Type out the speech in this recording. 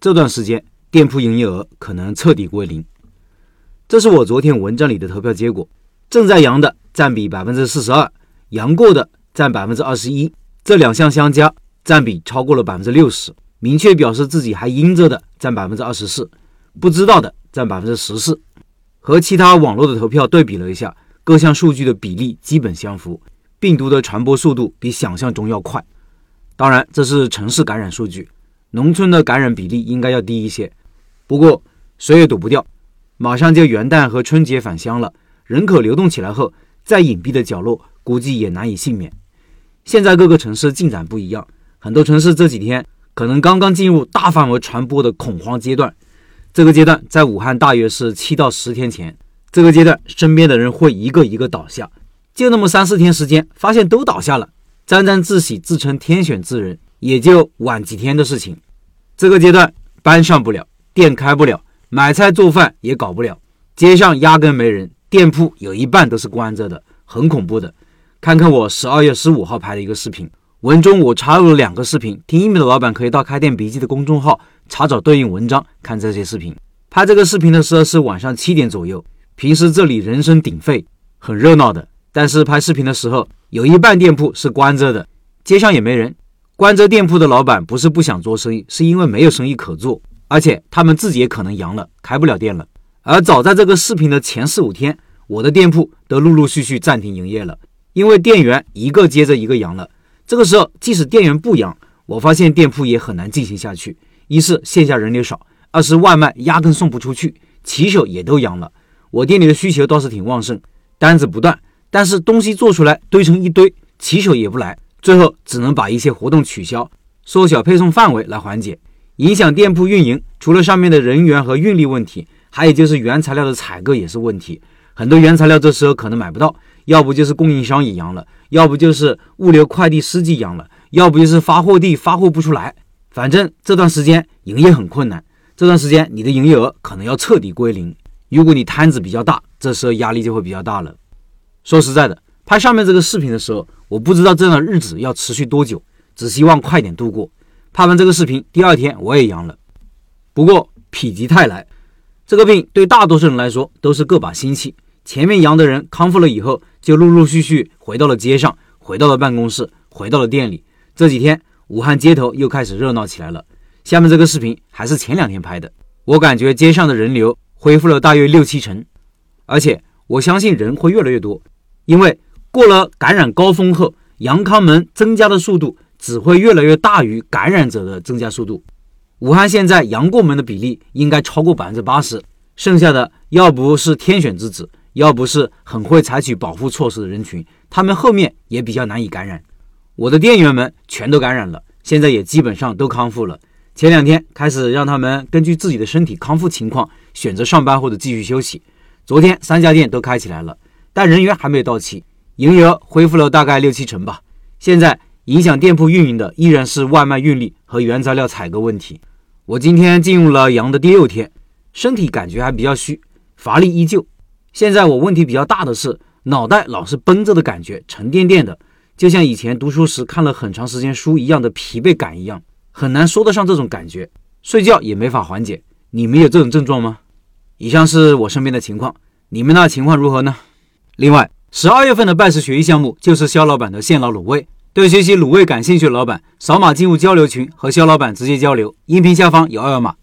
这段时间店铺营业额可能彻底归零。这是我昨天文章里的投票结果，正在阳的占比百分之四十二，阳过的占百分之二十一，这两项相加占比超过了百分之六十。明确表示自己还阴着的占百分之二十四，不知道的占百分之十四。和其他网络的投票对比了一下，各项数据的比例基本相符，病毒的传播速度比想象中要快。当然，这是城市感染数据，农村的感染比例应该要低一些。不过谁也躲不掉。马上就元旦和春节返乡了，人口流动起来后，再隐蔽的角落估计也难以幸免。现在各个城市进展不一样，很多城市这几天可能刚刚进入大范围传播的恐慌阶段。这个阶段在武汉大约是七到十天前，这个阶段身边的人会一个一个倒下，就那么三四天时间，发现都倒下了，沾沾自喜自称天选之人，也就晚几天的事情。这个阶段班上不了，店开不了。买菜做饭也搞不了，街上压根没人，店铺有一半都是关着的，很恐怖的。看看我十二月十五号拍的一个视频，文中我插入了两个视频，听音频的老板可以到开店笔记的公众号查找对应文章看这些视频。拍这个视频的时候是晚上七点左右，平时这里人声鼎沸，很热闹的。但是拍视频的时候，有一半店铺是关着的，街上也没人。关着店铺的老板不是不想做生意，是因为没有生意可做。而且他们自己也可能阳了，开不了店了。而早在这个视频的前四五天，我的店铺都陆陆续续暂停营业了，因为店员一个接着一个阳了。这个时候，即使店员不阳，我发现店铺也很难进行下去。一是线下人流少，二是外卖压根送不出去，骑手也都阳了。我店里的需求倒是挺旺盛，单子不断，但是东西做出来堆成一堆，骑手也不来，最后只能把一些活动取消，缩小配送范围来缓解。影响店铺运营，除了上面的人员和运力问题，还有就是原材料的采购也是问题。很多原材料这时候可能买不到，要不就是供应商也阳了，要不就是物流快递司机阳了，要不就是发货地发货不出来。反正这段时间营业很困难，这段时间你的营业额可能要彻底归零。如果你摊子比较大，这时候压力就会比较大了。说实在的，拍上面这个视频的时候，我不知道这样的日子要持续多久，只希望快点度过。拍完这个视频，第二天我也阳了。不过否极泰来，这个病对大多数人来说都是个把星期。前面阳的人康复了以后，就陆陆续续回到了街上，回到了办公室，回到了店里。这几天武汉街头又开始热闹起来了。下面这个视频还是前两天拍的，我感觉街上的人流恢复了大约六七成，而且我相信人会越来越多，因为过了感染高峰后，阳康门增加的速度。只会越来越大于感染者的增加速度。武汉现在阳过门的比例应该超过百分之八十，剩下的要不是天选之子，要不是很会采取保护措施的人群，他们后面也比较难以感染。我的店员们全都感染了，现在也基本上都康复了。前两天开始让他们根据自己的身体康复情况选择上班或者继续休息。昨天三家店都开起来了，但人员还没有到齐，营业额恢复了大概六七成吧。现在。影响店铺运营的依然是外卖运力和原材料采购问题。我今天进入了阳的第六天，身体感觉还比较虚，乏力依旧。现在我问题比较大的是脑袋老是绷着的感觉，沉甸甸的，就像以前读书时看了很长时间书一样的疲惫感一样，很难说得上这种感觉。睡觉也没法缓解。你们有这种症状吗？以上是我身边的情况，你们那情况如何呢？另外，十二月份的拜师学艺项目就是肖老板的现捞卤味。对学习卤味感兴趣的老板，扫码进入交流群，和肖老板直接交流。音频下方有二维码。